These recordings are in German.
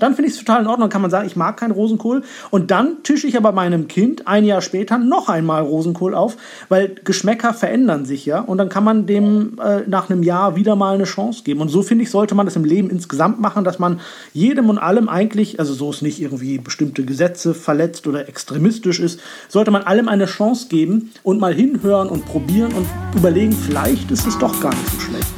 Dann finde ich es total in Ordnung. Kann man sagen, ich mag keinen Rosenkohl. Und dann tische ich aber meinem Kind ein Jahr später noch einmal Rosenkohl auf, weil Geschmäcker verändern sich ja. Und dann kann man dem äh, nach einem Jahr wieder mal eine Chance geben. Und so finde ich, sollte man das im Leben insgesamt machen, dass man jedem und allem eigentlich, also so es nicht irgendwie bestimmte Gesetze verletzt oder extremistisch ist, sollte man allem eine Chance geben und mal hinhören und probieren und überlegen, vielleicht ist es doch gar nicht so schlecht.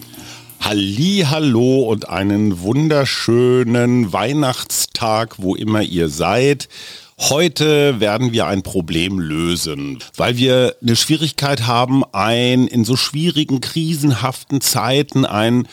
Halli, hallo und einen wunderschönen Weihnachtstag, wo immer ihr seid. Heute werden wir ein Problem lösen, weil wir eine Schwierigkeit haben, ein in so schwierigen, krisenhaften Zeiten ein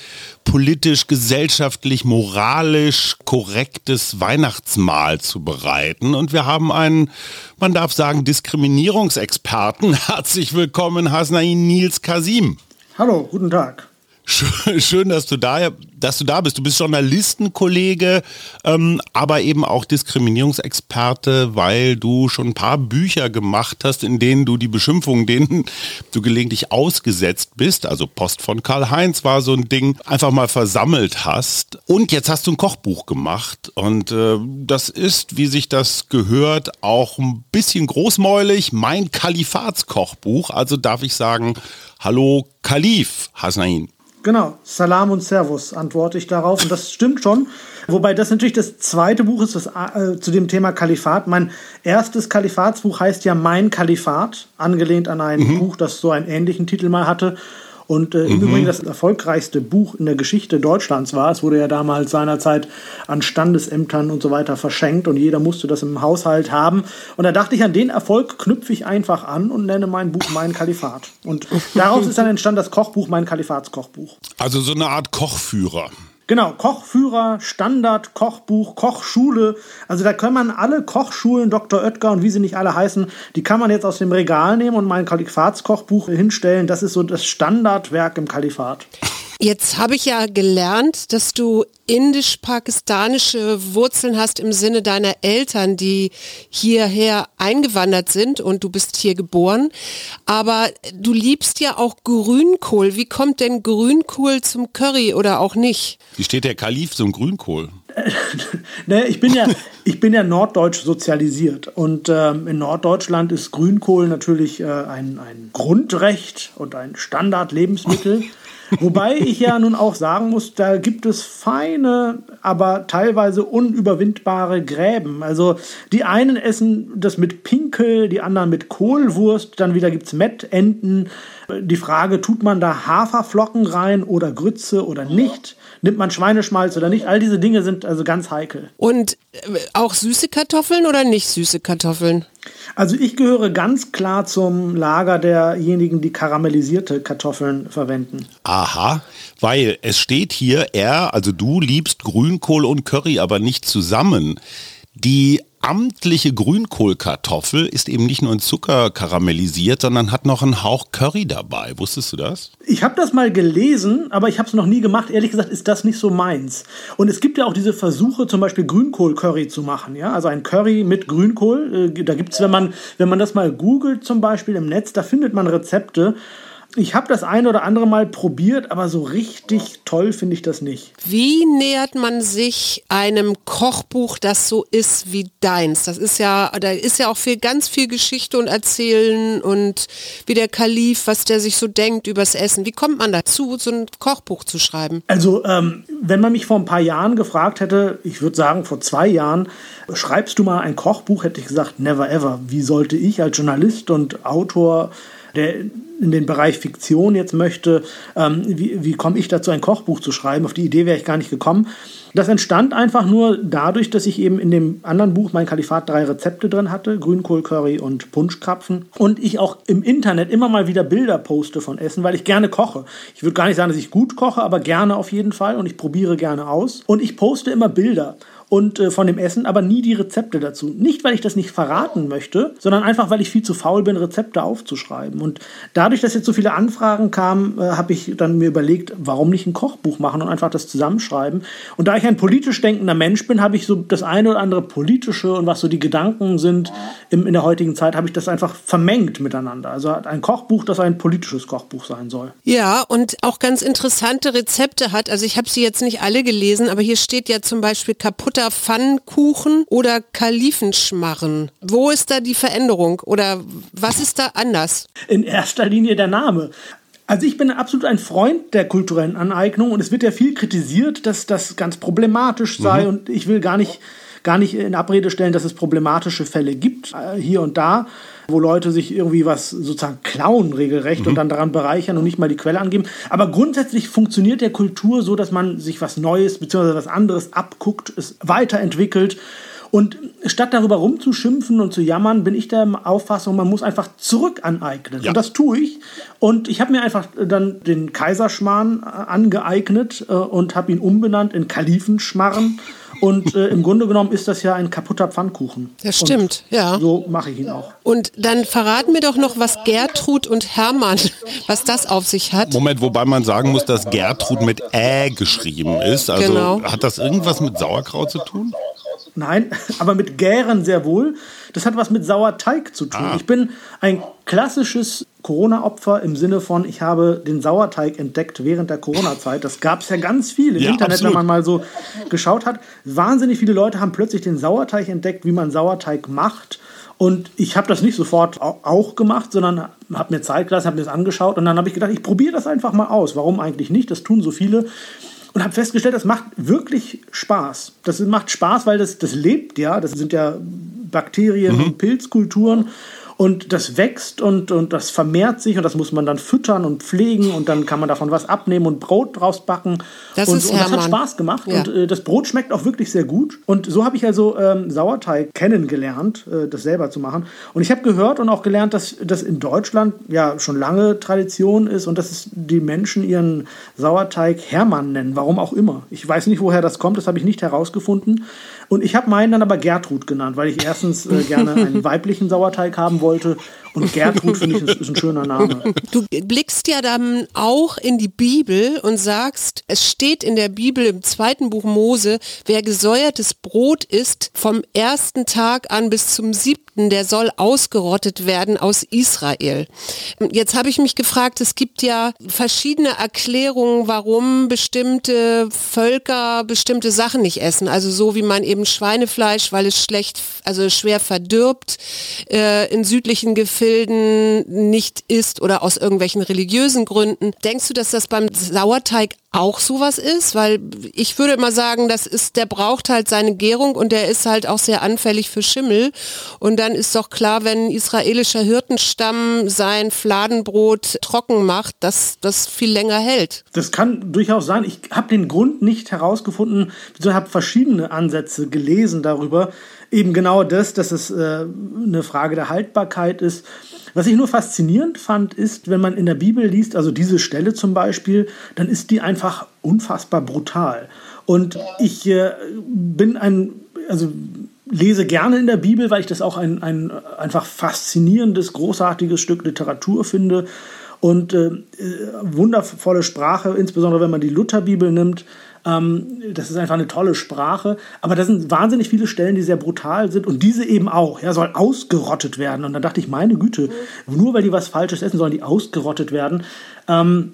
politisch, gesellschaftlich, moralisch korrektes Weihnachtsmahl zu bereiten. Und wir haben einen, man darf sagen, Diskriminierungsexperten. Herzlich willkommen, Hasnain Nils Kasim. Hallo, guten Tag. Schön, dass du da, dass du da bist. Du bist Journalistenkollege, ähm, aber eben auch Diskriminierungsexperte, weil du schon ein paar Bücher gemacht hast, in denen du die Beschimpfungen, denen du gelegentlich ausgesetzt bist, also Post von Karl-Heinz war so ein Ding, einfach mal versammelt hast. Und jetzt hast du ein Kochbuch gemacht und äh, das ist, wie sich das gehört, auch ein bisschen großmäulig. Mein Kalifatskochbuch. Also darf ich sagen, hallo Kalif Hasnain. Genau, Salam und Servus antworte ich darauf. Und das stimmt schon. Wobei das natürlich das zweite Buch ist, das äh, zu dem Thema Kalifat. Mein erstes Kalifatsbuch heißt ja Mein Kalifat, angelehnt an ein mhm. Buch, das so einen ähnlichen Titel mal hatte. Und äh, im mhm. Übrigen das erfolgreichste Buch in der Geschichte Deutschlands war. Es wurde ja damals seinerzeit an Standesämtern und so weiter verschenkt und jeder musste das im Haushalt haben. Und da dachte ich, an den Erfolg knüpfe ich einfach an und nenne mein Buch Mein Kalifat. Und daraus ist dann entstanden das Kochbuch Mein Kalifatskochbuch. Also so eine Art Kochführer. Genau, Kochführer, Standard, Kochbuch, Kochschule. Also da kann man alle Kochschulen, Dr. Oetker und wie sie nicht alle heißen, die kann man jetzt aus dem Regal nehmen und mein Kalifatskochbuch hinstellen. Das ist so das Standardwerk im Kalifat. Jetzt habe ich ja gelernt, dass du indisch-pakistanische Wurzeln hast im Sinne deiner Eltern, die hierher eingewandert sind und du bist hier geboren. Aber du liebst ja auch Grünkohl. Wie kommt denn Grünkohl zum Curry oder auch nicht? Wie steht der Kalif zum Grünkohl? ne, ich, bin ja, ich bin ja norddeutsch sozialisiert und ähm, in Norddeutschland ist Grünkohl natürlich äh, ein, ein Grundrecht und ein Standardlebensmittel. Wobei ich ja nun auch sagen muss, da gibt es feine, aber teilweise unüberwindbare Gräben. Also die einen essen das mit Pinkel, die anderen mit Kohlwurst, dann wieder gibt es Mettenten. Die Frage, tut man da Haferflocken rein oder Grütze oder nicht? Nimmt man Schweineschmalz oder nicht? All diese Dinge sind also ganz heikel. Und äh, auch süße Kartoffeln oder nicht süße Kartoffeln? Also ich gehöre ganz klar zum Lager derjenigen, die karamellisierte Kartoffeln verwenden. Aha, weil es steht hier, er, also du liebst Grünkohl und Curry, aber nicht zusammen. Die amtliche Grünkohlkartoffel ist eben nicht nur in Zucker karamellisiert, sondern hat noch einen Hauch Curry dabei. Wusstest du das? Ich habe das mal gelesen, aber ich habe es noch nie gemacht. Ehrlich gesagt ist das nicht so meins. Und es gibt ja auch diese Versuche, zum Beispiel Grünkohl-Curry zu machen. Ja? Also ein Curry mit Grünkohl. Äh, da gibt es, wenn man, wenn man das mal googelt zum Beispiel im Netz, da findet man Rezepte. Ich habe das ein oder andere Mal probiert, aber so richtig toll finde ich das nicht. Wie nähert man sich einem Kochbuch, das so ist wie deins? Das ist ja, da ist ja auch viel, ganz viel Geschichte und Erzählen und wie der Kalif, was der sich so denkt übers Essen. Wie kommt man dazu, so ein Kochbuch zu schreiben? Also, ähm, wenn man mich vor ein paar Jahren gefragt hätte, ich würde sagen vor zwei Jahren, schreibst du mal ein Kochbuch, hätte ich gesagt, never ever. Wie sollte ich als Journalist und Autor der in den Bereich Fiktion jetzt möchte, ähm, wie, wie komme ich dazu, ein Kochbuch zu schreiben? Auf die Idee wäre ich gar nicht gekommen. Das entstand einfach nur dadurch, dass ich eben in dem anderen Buch, mein Kalifat, drei Rezepte drin hatte: Grünkohl-Curry und Punschkrapfen. Und ich auch im Internet immer mal wieder Bilder poste von Essen, weil ich gerne koche. Ich würde gar nicht sagen, dass ich gut koche, aber gerne auf jeden Fall und ich probiere gerne aus. Und ich poste immer Bilder. Und äh, von dem Essen, aber nie die Rezepte dazu. Nicht, weil ich das nicht verraten möchte, sondern einfach, weil ich viel zu faul bin, Rezepte aufzuschreiben. Und dadurch, dass jetzt so viele Anfragen kamen, äh, habe ich dann mir überlegt, warum nicht ein Kochbuch machen und einfach das zusammenschreiben. Und da ich ein politisch denkender Mensch bin, habe ich so das eine oder andere politische und was so die Gedanken sind im, in der heutigen Zeit, habe ich das einfach vermengt miteinander. Also ein Kochbuch, das ein politisches Kochbuch sein soll. Ja, und auch ganz interessante Rezepte hat. Also ich habe sie jetzt nicht alle gelesen, aber hier steht ja zum Beispiel kaputter Pfannkuchen oder Kalifenschmarren. Wo ist da die Veränderung oder was ist da anders? In erster Linie der Name. Also ich bin absolut ein Freund der kulturellen Aneignung und es wird ja viel kritisiert, dass das ganz problematisch sei mhm. und ich will gar nicht, gar nicht in Abrede stellen, dass es problematische Fälle gibt, äh, hier und da, wo Leute sich irgendwie was sozusagen klauen regelrecht mhm. und dann daran bereichern und nicht mal die Quelle angeben. Aber grundsätzlich funktioniert der Kultur so, dass man sich was Neues bzw. was anderes abguckt, es weiterentwickelt und statt darüber rumzuschimpfen und zu jammern, bin ich der Auffassung, man muss einfach zurück aneignen. Ja. Und das tue ich. Und ich habe mir einfach dann den Kaiserschmarrn äh, angeeignet äh, und habe ihn umbenannt in Kalifenschmarren. Und äh, im Grunde genommen ist das ja ein kaputter Pfannkuchen. Das stimmt, und ja. So mache ich ihn auch. Und dann verraten mir doch noch, was Gertrud und Hermann, was das auf sich hat. Moment, wobei man sagen muss, dass Gertrud mit Ä geschrieben ist. Also genau. hat das irgendwas mit Sauerkraut zu tun? Nein, aber mit Gären sehr wohl. Das hat was mit Sauerteig zu tun. Ah. Ich bin ein klassisches Corona-Opfer im Sinne von, ich habe den Sauerteig entdeckt während der Corona-Zeit. Das gab es ja ganz viel im ja, Internet, absolut. wenn man mal so geschaut hat. Wahnsinnig viele Leute haben plötzlich den Sauerteig entdeckt, wie man Sauerteig macht. Und ich habe das nicht sofort auch gemacht, sondern habe mir Zeit gelassen, habe mir das angeschaut und dann habe ich gedacht, ich probiere das einfach mal aus. Warum eigentlich nicht? Das tun so viele und habe festgestellt, das macht wirklich Spaß. Das macht Spaß, weil das, das lebt ja. Das sind ja Bakterien mhm. und Pilzkulturen. Und das wächst und, und das vermehrt sich und das muss man dann füttern und pflegen und dann kann man davon was abnehmen und Brot draus backen. Das und, ist und das hat Spaß gemacht ja. und äh, das Brot schmeckt auch wirklich sehr gut. Und so habe ich also ähm, Sauerteig kennengelernt, äh, das selber zu machen. Und ich habe gehört und auch gelernt, dass das in Deutschland ja schon lange Tradition ist und dass die Menschen ihren Sauerteig Hermann nennen, warum auch immer. Ich weiß nicht, woher das kommt, das habe ich nicht herausgefunden. Und ich habe meinen dann aber Gertrud genannt, weil ich erstens äh, gerne einen weiblichen Sauerteig haben wollte und Gertrud finde ich ist, ist ein schöner Name. Du blickst ja dann auch in die Bibel und sagst, es steht in der Bibel im zweiten Buch Mose, wer gesäuertes Brot isst, vom ersten Tag an bis zum siebten, der soll ausgerottet werden aus Israel. Jetzt habe ich mich gefragt, es gibt ja verschiedene Erklärungen, warum bestimmte Völker bestimmte Sachen nicht essen. Also so wie man eben Schweinefleisch, weil es schlecht, also schwer verdirbt, äh, in südlichen Gefilden Gefilden nicht isst oder aus irgendwelchen religiösen Gründen. Denkst du, dass das beim Sauerteig auch sowas ist? Weil ich würde mal sagen, das ist, der braucht halt seine Gärung und der ist halt auch sehr anfällig für Schimmel. Und dann ist doch klar, wenn ein israelischer Hirtenstamm sein Fladenbrot trocken macht, dass das viel länger hält. Das kann durchaus sein. Ich habe den Grund nicht herausgefunden. Ich habe verschiedene Ansätze gelesen darüber eben genau das, dass es äh, eine Frage der Haltbarkeit ist. Was ich nur faszinierend fand, ist, wenn man in der Bibel liest, also diese Stelle zum Beispiel, dann ist die einfach unfassbar brutal. Und ich äh, bin ein, also lese gerne in der Bibel, weil ich das auch ein, ein einfach faszinierendes, großartiges Stück Literatur finde und äh, äh wundervolle Sprache, insbesondere wenn man die Lutherbibel nimmt. Ähm, das ist einfach eine tolle Sprache. Aber da sind wahnsinnig viele Stellen, die sehr brutal sind. Und diese eben auch. Ja, soll ausgerottet werden. Und dann dachte ich, meine Güte, nur weil die was Falsches essen, sollen die ausgerottet werden. Ähm,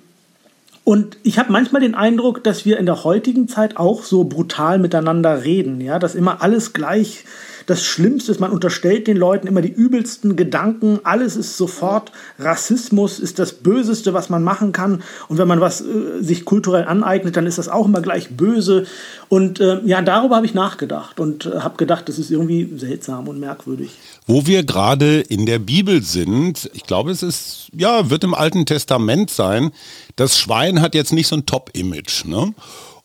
und ich habe manchmal den Eindruck, dass wir in der heutigen Zeit auch so brutal miteinander reden, ja, dass immer alles gleich das Schlimmste ist, man unterstellt den Leuten immer die übelsten Gedanken, alles ist sofort Rassismus, ist das Böseste, was man machen kann. Und wenn man was äh, sich kulturell aneignet, dann ist das auch immer gleich böse. Und äh, ja, darüber habe ich nachgedacht und äh, habe gedacht, das ist irgendwie seltsam und merkwürdig. Wo wir gerade in der Bibel sind, ich glaube, es ist, ja, wird im Alten Testament sein, das Schwein hat jetzt nicht so ein Top-Image. Ne?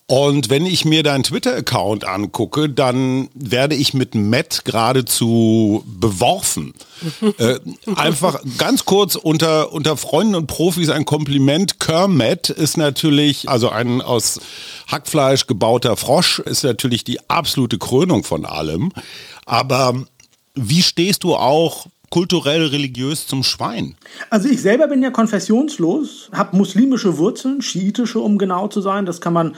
Und wenn ich mir deinen Twitter-Account angucke, dann werde ich mit Matt geradezu beworfen. äh, einfach ganz kurz unter, unter Freunden und Profis ein Kompliment. Kermit ist natürlich, also ein aus Hackfleisch gebauter Frosch, ist natürlich die absolute Krönung von allem. Aber wie stehst du auch kulturell religiös zum Schwein? Also ich selber bin ja konfessionslos, habe muslimische Wurzeln, schiitische um genau zu sein. Das kann man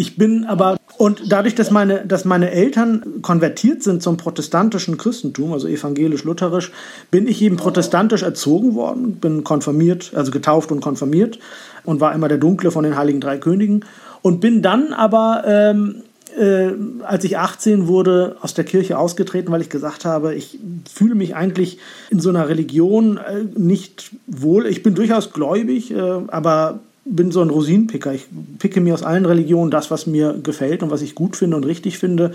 ich bin aber, und dadurch, dass meine, dass meine Eltern konvertiert sind zum protestantischen Christentum, also evangelisch-lutherisch, bin ich eben protestantisch erzogen worden, bin konfirmiert, also getauft und konfirmiert und war immer der Dunkle von den Heiligen Drei Königen und bin dann aber ähm, äh, als ich 18 wurde, aus der Kirche ausgetreten, weil ich gesagt habe, ich fühle mich eigentlich in so einer Religion äh, nicht wohl. Ich bin durchaus gläubig, äh, aber bin so ein Rosinenpicker. Ich picke mir aus allen Religionen das, was mir gefällt und was ich gut finde und richtig finde,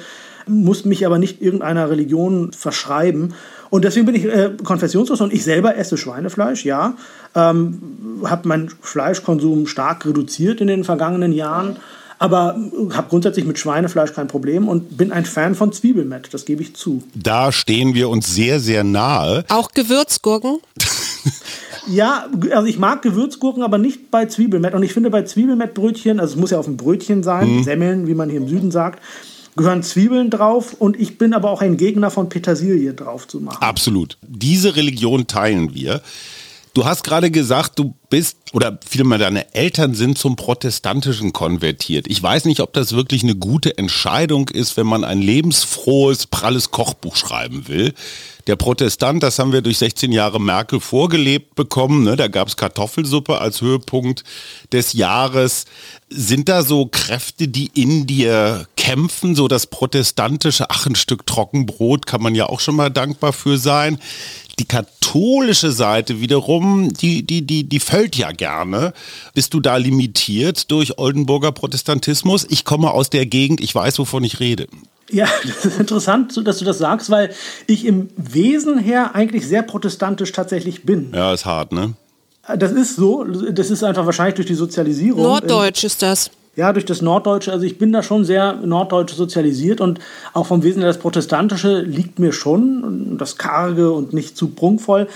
muss mich aber nicht irgendeiner Religion verschreiben. Und deswegen bin ich äh, konfessionslos und ich selber esse Schweinefleisch, ja. Ähm, habe meinen Fleischkonsum stark reduziert in den vergangenen Jahren, aber habe grundsätzlich mit Schweinefleisch kein Problem und bin ein Fan von Zwiebelmett, das gebe ich zu. Da stehen wir uns sehr, sehr nahe. Auch Gewürzgurken? Ja, also ich mag Gewürzgurken, aber nicht bei Zwiebelmett. Und ich finde bei Zwiebelmettbrötchen, also es muss ja auf dem Brötchen sein, mhm. Semmeln, wie man hier im Süden sagt, gehören Zwiebeln drauf. Und ich bin aber auch ein Gegner von Petersilie drauf zu machen. Absolut. Diese Religion teilen wir. Du hast gerade gesagt, du bist oder vielmehr deine Eltern sind zum Protestantischen konvertiert. Ich weiß nicht, ob das wirklich eine gute Entscheidung ist, wenn man ein lebensfrohes, pralles Kochbuch schreiben will. Der Protestant, das haben wir durch 16 Jahre Merkel vorgelebt bekommen. Ne? Da gab es Kartoffelsuppe als Höhepunkt des Jahres. Sind da so Kräfte, die in dir kämpfen? So das protestantische, ach, ein Stück Trockenbrot kann man ja auch schon mal dankbar für sein. Die katholische Seite wiederum, die, die, die, die fällt ja gerne. Bist du da limitiert durch Oldenburger Protestantismus? Ich komme aus der Gegend, ich weiß, wovon ich rede. Ja, das ist interessant, dass du das sagst, weil ich im Wesen her eigentlich sehr protestantisch tatsächlich bin. Ja, ist hart, ne? Das ist so. Das ist einfach wahrscheinlich durch die Sozialisierung. Norddeutsch ist das. Ja, durch das Norddeutsche. Also ich bin da schon sehr norddeutsch sozialisiert und auch vom Wesen her das Protestantische liegt mir schon. Das Karge und nicht zu prunkvoll.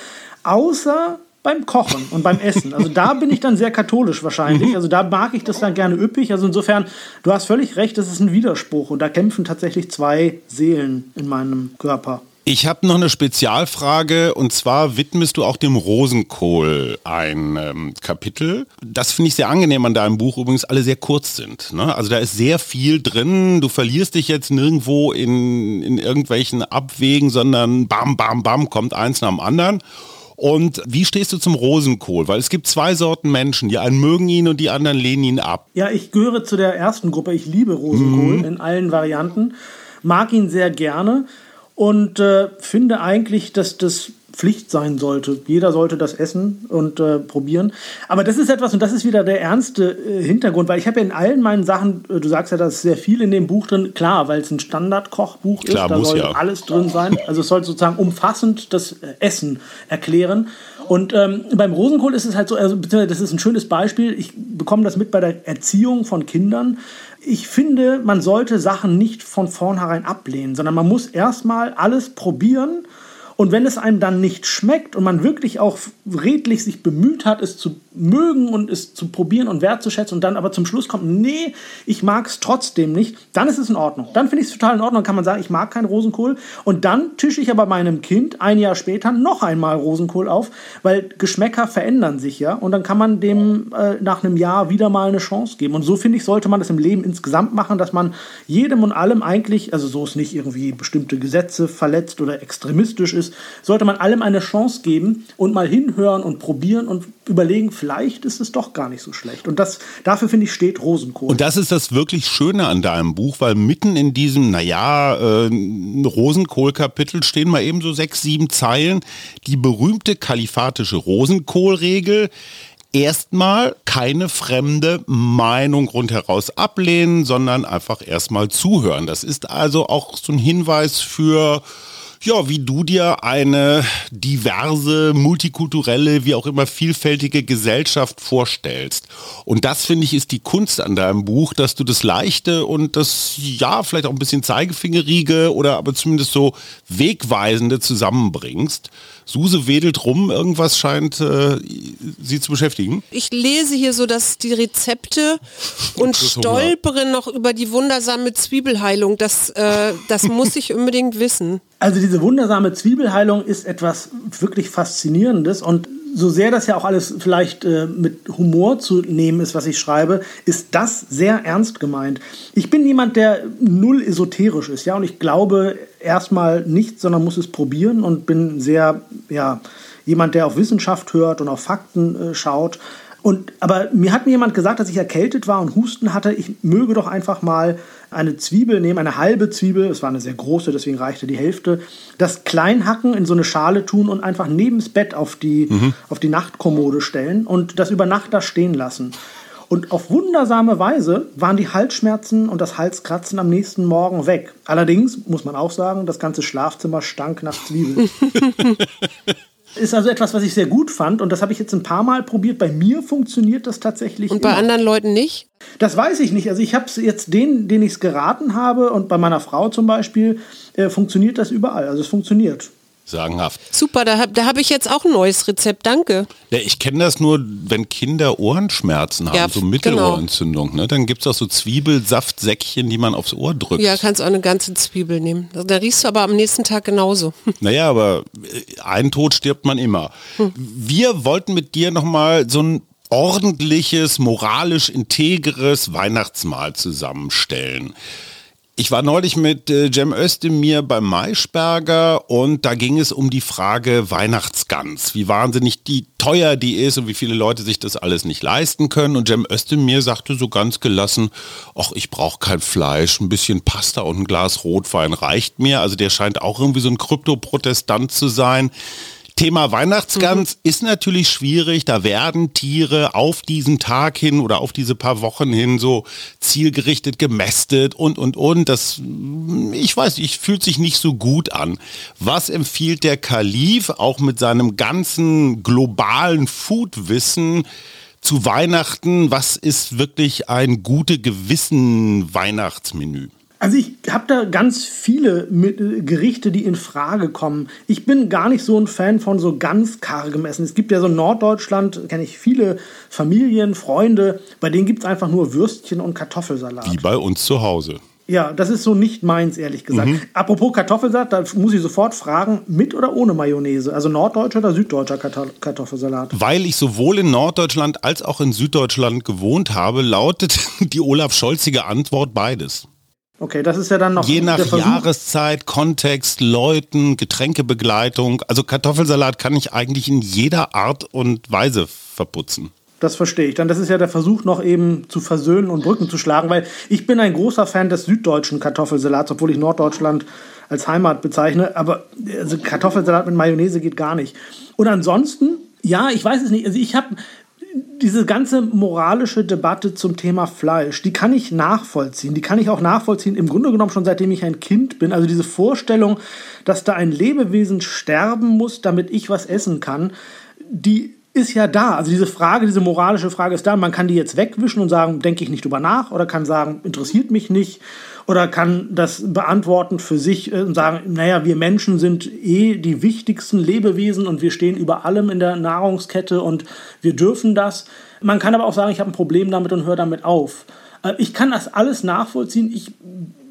Außer beim Kochen und beim Essen. Also da bin ich dann sehr katholisch wahrscheinlich. Also da mag ich das dann gerne üppig. Also insofern, du hast völlig recht, das ist ein Widerspruch und da kämpfen tatsächlich zwei Seelen in meinem Körper. Ich habe noch eine Spezialfrage und zwar widmest du auch dem Rosenkohl ein ähm, Kapitel. Das finde ich sehr angenehm an deinem Buch, übrigens alle sehr kurz sind. Ne? Also da ist sehr viel drin. Du verlierst dich jetzt nirgendwo in, in irgendwelchen Abwägen, sondern bam, bam, bam, kommt eins nach dem anderen. Und wie stehst du zum Rosenkohl? Weil es gibt zwei Sorten Menschen. Die einen mögen ihn und die anderen lehnen ihn ab. Ja, ich gehöre zu der ersten Gruppe. Ich liebe Rosenkohl mhm. in allen Varianten. Mag ihn sehr gerne und äh, finde eigentlich, dass das Pflicht sein sollte. Jeder sollte das essen und äh, probieren. Aber das ist etwas, und das ist wieder der ernste äh, Hintergrund, weil ich habe ja in allen meinen Sachen, äh, du sagst ja, da ist sehr viel in dem Buch drin, klar, weil es ein Standardkochbuch ist, da soll ja. alles drin sein. Also es soll sozusagen umfassend das äh, Essen erklären. Und ähm, beim Rosenkohl ist es halt so, also das ist ein schönes Beispiel. Ich bekomme das mit bei der Erziehung von Kindern ich finde, man sollte Sachen nicht von vornherein ablehnen, sondern man muss erstmal alles probieren und wenn es einem dann nicht schmeckt und man wirklich auch redlich sich bemüht hat, es zu mögen und es zu probieren und wertzuschätzen und dann aber zum Schluss kommt, nee, ich mag es trotzdem nicht, dann ist es in Ordnung. Dann finde ich es total in Ordnung. Kann man sagen, ich mag keinen Rosenkohl. Und dann tische ich aber meinem Kind ein Jahr später noch einmal Rosenkohl auf, weil Geschmäcker verändern sich ja. Und dann kann man dem äh, nach einem Jahr wieder mal eine Chance geben. Und so finde ich, sollte man das im Leben insgesamt machen, dass man jedem und allem eigentlich, also so es nicht irgendwie bestimmte Gesetze verletzt oder extremistisch ist, ist, sollte man allem eine Chance geben und mal hinhören und probieren und überlegen, vielleicht ist es doch gar nicht so schlecht. Und das, dafür finde ich, steht Rosenkohl. Und das ist das wirklich Schöne an deinem Buch, weil mitten in diesem, naja, äh, Rosenkohl-Kapitel stehen mal eben so sechs, sieben Zeilen. Die berühmte kalifatische Rosenkohlregel erstmal keine fremde Meinung rundheraus ablehnen, sondern einfach erstmal zuhören. Das ist also auch so ein Hinweis für ja, wie du dir eine diverse, multikulturelle, wie auch immer vielfältige Gesellschaft vorstellst. Und das finde ich ist die Kunst an deinem Buch, dass du das Leichte und das, ja, vielleicht auch ein bisschen Zeigefingerige oder aber zumindest so Wegweisende zusammenbringst. Suse wedelt rum, irgendwas scheint äh, sie zu beschäftigen. Ich lese hier so, dass die Rezepte und stolpere noch über die wundersame Zwiebelheilung. Das, äh, das muss ich unbedingt wissen. Also diese wundersame Zwiebelheilung ist etwas wirklich Faszinierendes und so sehr das ja auch alles vielleicht äh, mit Humor zu nehmen ist, was ich schreibe, ist das sehr ernst gemeint. Ich bin jemand, der null esoterisch ist, ja, und ich glaube erstmal nicht, sondern muss es probieren und bin sehr, ja, jemand, der auf Wissenschaft hört und auf Fakten äh, schaut. Und, aber mir hat mir jemand gesagt, dass ich erkältet war und Husten hatte, ich möge doch einfach mal eine Zwiebel nehmen, eine halbe Zwiebel, es war eine sehr große, deswegen reichte die Hälfte, das klein hacken, in so eine Schale tun und einfach neben das Bett auf die, mhm. auf die Nachtkommode stellen und das über Nacht da stehen lassen. Und auf wundersame Weise waren die Halsschmerzen und das Halskratzen am nächsten Morgen weg. Allerdings muss man auch sagen, das ganze Schlafzimmer stank nach Zwiebeln. Ist also etwas, was ich sehr gut fand und das habe ich jetzt ein paar Mal probiert. Bei mir funktioniert das tatsächlich. Und bei immer. anderen Leuten nicht? Das weiß ich nicht. Also ich habe es jetzt den, den ich es geraten habe und bei meiner Frau zum Beispiel äh, funktioniert das überall. Also es funktioniert sagenhaft. Super, da habe da hab ich jetzt auch ein neues Rezept, danke. Ja, ich kenne das nur, wenn Kinder Ohrenschmerzen haben, ja, so Mittelohrentzündung. Genau. Ne? Dann gibt es auch so Zwiebelsaftsäckchen, die man aufs Ohr drückt. Ja, kannst auch eine ganze Zwiebel nehmen. Da riechst du aber am nächsten Tag genauso. Naja, aber äh, ein Tod stirbt man immer. Hm. Wir wollten mit dir nochmal so ein ordentliches, moralisch integres Weihnachtsmahl zusammenstellen. Ich war neulich mit äh, Cem Özdemir beim Maischberger und da ging es um die Frage Weihnachtsgans, wie wahnsinnig die teuer die ist und wie viele Leute sich das alles nicht leisten können. Und Cem Özdemir sagte so ganz gelassen, ach, ich brauche kein Fleisch, ein bisschen Pasta und ein Glas Rotwein reicht mir. Also der scheint auch irgendwie so ein Krypto-Protestant zu sein. Thema Weihnachtsgans mhm. ist natürlich schwierig. Da werden Tiere auf diesen Tag hin oder auf diese paar Wochen hin so zielgerichtet gemästet und, und, und. Das, ich weiß, ich fühlt sich nicht so gut an. Was empfiehlt der Kalif auch mit seinem ganzen globalen Foodwissen zu Weihnachten? Was ist wirklich ein gute Gewissen Weihnachtsmenü? Also ich habe da ganz viele Gerichte, die in Frage kommen. Ich bin gar nicht so ein Fan von so ganz kargem Essen. Es gibt ja so in Norddeutschland, kenne ich viele Familien, Freunde, bei denen gibt es einfach nur Würstchen und Kartoffelsalat. Wie bei uns zu Hause. Ja, das ist so nicht meins, ehrlich gesagt. Mhm. Apropos Kartoffelsalat, da muss ich sofort fragen, mit oder ohne Mayonnaise? Also norddeutscher oder süddeutscher Kartoffelsalat? Weil ich sowohl in Norddeutschland als auch in Süddeutschland gewohnt habe, lautet die Olaf Scholzige Antwort beides. Okay, das ist ja dann noch. Je nach Jahreszeit, Kontext, Leuten, Getränkebegleitung. Also Kartoffelsalat kann ich eigentlich in jeder Art und Weise verputzen. Das verstehe ich. Dann das ist ja der Versuch, noch eben zu versöhnen und Brücken zu schlagen, weil ich bin ein großer Fan des süddeutschen Kartoffelsalats, obwohl ich Norddeutschland als Heimat bezeichne. Aber also Kartoffelsalat mit Mayonnaise geht gar nicht. Und ansonsten, ja, ich weiß es nicht. Also ich habe diese ganze moralische Debatte zum Thema Fleisch, die kann ich nachvollziehen. Die kann ich auch nachvollziehen, im Grunde genommen schon seitdem ich ein Kind bin. Also diese Vorstellung, dass da ein Lebewesen sterben muss, damit ich was essen kann, die ist ja da. Also diese Frage, diese moralische Frage ist da. Man kann die jetzt wegwischen und sagen, denke ich nicht drüber nach oder kann sagen, interessiert mich nicht oder kann das beantworten für sich äh, und sagen, naja, wir Menschen sind eh die wichtigsten Lebewesen und wir stehen über allem in der Nahrungskette und wir dürfen das. Man kann aber auch sagen, ich habe ein Problem damit und höre damit auf. Äh, ich kann das alles nachvollziehen. Ich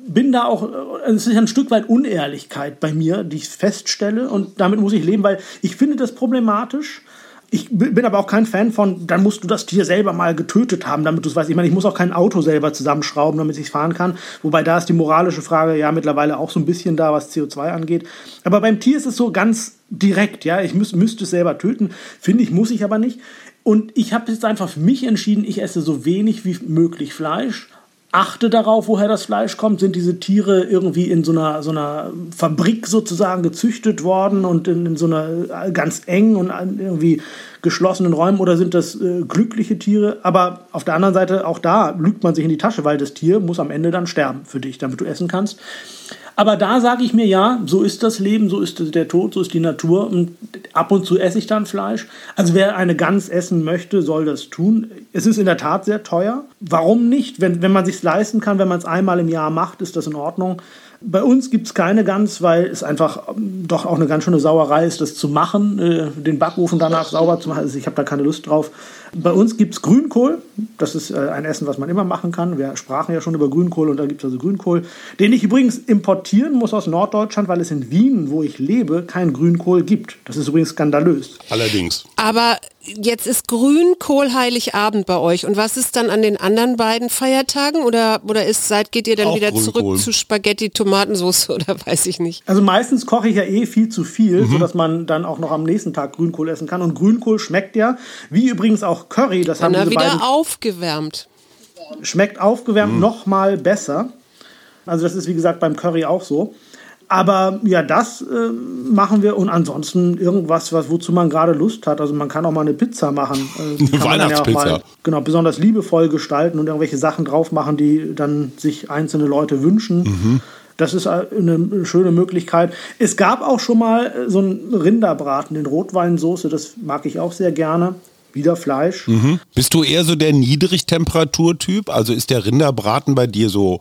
bin da auch, äh, es ist ein Stück weit Unehrlichkeit bei mir, die ich feststelle und damit muss ich leben, weil ich finde das problematisch ich bin aber auch kein Fan von, dann musst du das Tier selber mal getötet haben, damit du es weißt. Ich meine, ich muss auch kein Auto selber zusammenschrauben, damit ich es fahren kann. Wobei da ist die moralische Frage ja mittlerweile auch so ein bisschen da, was CO2 angeht. Aber beim Tier ist es so ganz direkt, ja. Ich müß, müsste es selber töten. Finde ich, muss ich aber nicht. Und ich habe jetzt einfach für mich entschieden, ich esse so wenig wie möglich Fleisch achte darauf, woher das Fleisch kommt. Sind diese Tiere irgendwie in so einer, so einer Fabrik sozusagen gezüchtet worden und in, in so einer ganz eng und irgendwie geschlossenen Räumen oder sind das äh, glückliche Tiere? Aber auf der anderen Seite, auch da lügt man sich in die Tasche, weil das Tier muss am Ende dann sterben für dich, damit du essen kannst. Aber da sage ich mir ja, so ist das Leben, so ist der Tod, so ist die Natur. Und ab und zu esse ich dann Fleisch. Also wer eine Gans essen möchte, soll das tun. Es ist in der Tat sehr teuer. Warum nicht? Wenn, wenn man sich leisten kann, wenn man es einmal im Jahr macht, ist das in Ordnung. Bei uns gibt es keine Gans, weil es einfach ähm, doch auch eine ganz schöne Sauerei ist, das zu machen, äh, den Backofen danach sauber zu machen. Also ich habe da keine Lust drauf. Bei uns gibt es Grünkohl. Das ist äh, ein Essen, was man immer machen kann. Wir sprachen ja schon über Grünkohl und da gibt es also Grünkohl, den ich übrigens importieren muss aus Norddeutschland, weil es in Wien, wo ich lebe, keinen Grünkohl gibt. Das ist übrigens skandalös. Allerdings. Aber jetzt ist Grünkohl Heiligabend bei euch. Und was ist dann an den anderen beiden Feiertagen? Oder, oder ist, seid, geht ihr dann Auch wieder Grünkohl. zurück zu Spaghetti, Tomatensauce oder weiß ich nicht? Also meistens koche ich ja eh viel zu viel, Mhm. sodass man dann auch noch am nächsten Tag Grünkohl essen kann. Und Grünkohl schmeckt ja, wie übrigens auch Curry, das haben Na, diese beiden wieder aufgewärmt. schmeckt aufgewärmt Mhm. noch mal besser. Also das ist wie gesagt beim Curry auch so. Aber ja, das äh, machen wir und ansonsten irgendwas, was, wozu man gerade Lust hat. Also man kann auch mal eine Pizza machen. Äh, ja auch Weihnachtspizza. mal, genau, besonders liebevoll gestalten und irgendwelche Sachen drauf machen, die dann sich einzelne Leute wünschen. Mhm. Das ist äh, eine schöne Möglichkeit. Es gab auch schon mal äh, so einen Rinderbraten in Rotweinsoße, das mag ich auch sehr gerne. Wieder Fleisch. Bist du eher so der Niedrigtemperaturtyp? Also ist der Rinderbraten bei dir so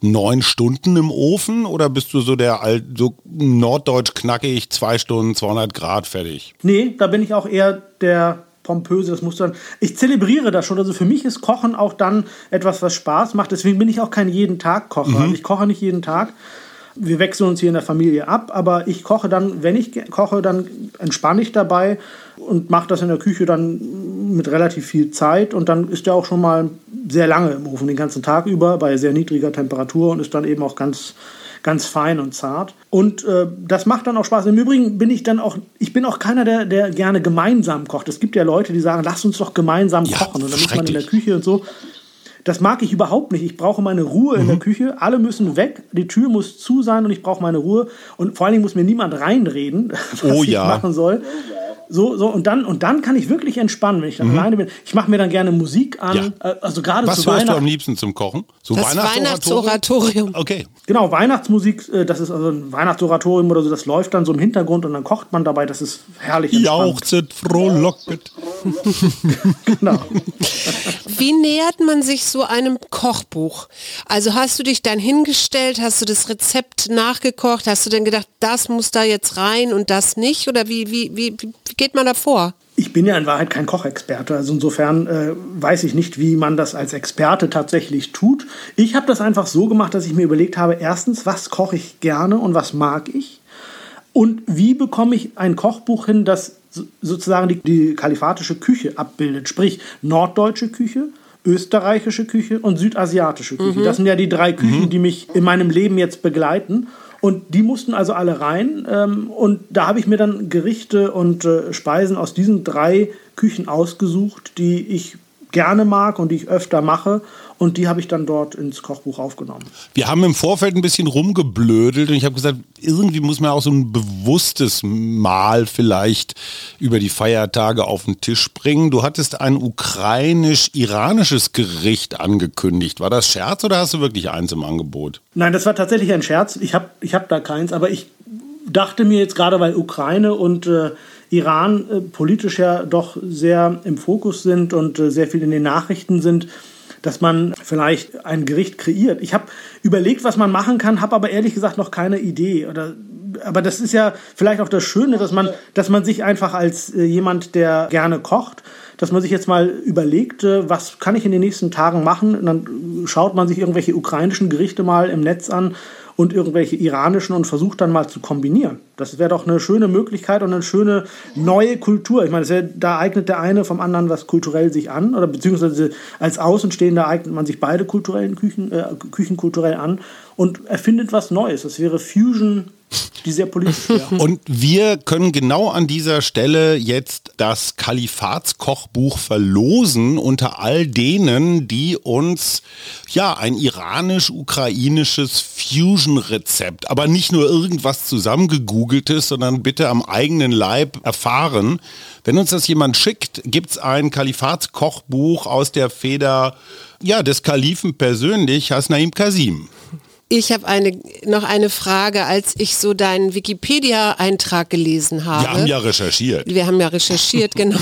neun Stunden im Ofen oder bist du so der alt, so norddeutsch knackig, zwei Stunden, 200 Grad fertig? Nee, da bin ich auch eher der pompöse, das muss dann. Ich zelebriere das schon. Also für mich ist Kochen auch dann etwas, was Spaß macht. Deswegen bin ich auch kein jeden Tag Kocher. Also ich koche nicht jeden Tag. Wir wechseln uns hier in der Familie ab, aber ich koche dann, wenn ich koche, dann entspanne ich dabei und mache das in der Küche dann mit relativ viel Zeit und dann ist der auch schon mal sehr lange im Ofen, den ganzen Tag über, bei sehr niedriger Temperatur und ist dann eben auch ganz, ganz fein und zart. Und äh, das macht dann auch Spaß. Im Übrigen bin ich dann auch, ich bin auch keiner, der, der gerne gemeinsam kocht. Es gibt ja Leute, die sagen, lass uns doch gemeinsam Ja, kochen. Und dann ist man in der. Küche und so. Das mag ich überhaupt nicht. Ich brauche meine Ruhe in Mhm. der Küche. Alle müssen weg. Die Tür muss zu sein und ich brauche meine Ruhe. Und vor allen Dingen muss mir niemand reinreden, was Oh ich ja. machen soll. So, so, und dann, und dann kann ich wirklich entspannen, wenn ich dann alleine bin. Ich mache mir dann gerne Musik an. Mhm. Ja. äh, Also gerade Was zu hörst du am Weihnachten. liebsten zum Kochen? So Das Weihnachtsoratorium. Okay. Genau, Weihnachtsmusik, äh, das ist also ein Weihnachtsoratorium oder so, das läuft dann so im Hintergrund und dann kocht man dabei, das ist herrlich. Jauchzet, frohlocket. Genau. Wie nähert man sich so einem Kochbuch? Also hast du dich dann hingestellt, hast du das Rezept nachgekocht, hast du denn gedacht, das muss da jetzt rein und das nicht? Oder wie, wie, wie, wie geht man da vor? Ich bin ja in Wahrheit kein Kochexperte, also insofern äh, weiß ich nicht, wie man das als Experte tatsächlich tut. Ich habe das einfach so gemacht, dass ich mir überlegt habe, erstens, was koche ich gerne und was mag ich? Und wie bekomme ich ein Kochbuch hin, das so- sozusagen die, die kalifatische Küche abbildet, sprich norddeutsche Küche, österreichische Küche und südasiatische Küche. Das sind ja die drei Küchen, die mich in meinem Leben jetzt begleiten. Und die mussten also alle rein. Ähm, und da habe ich mir dann Gerichte und äh, Speisen aus diesen drei Küchen ausgesucht, die ich gerne mag und die ich öfter mache. Und die habe ich dann dort ins Kochbuch aufgenommen. Wir haben im Vorfeld ein bisschen rumgeblödelt und ich habe gesagt, irgendwie muss man auch so ein bewusstes Mahl vielleicht über die Feiertage auf den Tisch bringen. Du hattest ein ukrainisch-iranisches Gericht angekündigt. War das Scherz oder hast du wirklich eins im Angebot? Nein, das war tatsächlich ein Scherz. Ich habe ich hab da keins, aber ich dachte mir jetzt gerade, weil Ukraine und äh, Iran äh, politisch ja doch sehr im Fokus sind und äh, sehr viel in den Nachrichten sind, dass man vielleicht ein Gericht kreiert. Ich habe überlegt, was man machen kann, habe aber ehrlich gesagt noch keine Idee. Oder, aber das ist ja vielleicht auch das Schöne, dass man, dass man sich einfach als äh, jemand, der gerne kocht, dass man sich jetzt mal überlegt, äh, was kann ich in den nächsten Tagen machen. Und dann schaut man sich irgendwelche ukrainischen Gerichte mal im Netz an und irgendwelche iranischen und versucht dann mal zu kombinieren. Das wäre doch eine schöne Möglichkeit und eine schöne neue Kultur. Ich meine, wär, da eignet der eine vom anderen was kulturell sich an oder beziehungsweise als Außenstehender eignet man sich beide kulturellen Küchen, äh, Küchen kulturell an und erfindet was Neues. Das wäre Fusion, die sehr politisch wäre. Und wir können genau an dieser Stelle jetzt das Kalifatskochbuch verlosen unter all denen, die uns ja ein iranisch-ukrainisches Fusion-Rezept, aber nicht nur irgendwas zusammengegoogeltes, sondern bitte am eigenen Leib erfahren. Wenn uns das jemand schickt, gibt es ein Kalifatskochbuch aus der Feder ja, des Kalifen persönlich, Hasnaim Kasim. Ich habe eine, noch eine Frage, als ich so deinen Wikipedia-Eintrag gelesen habe. Wir haben ja recherchiert. Wir haben ja recherchiert, genau.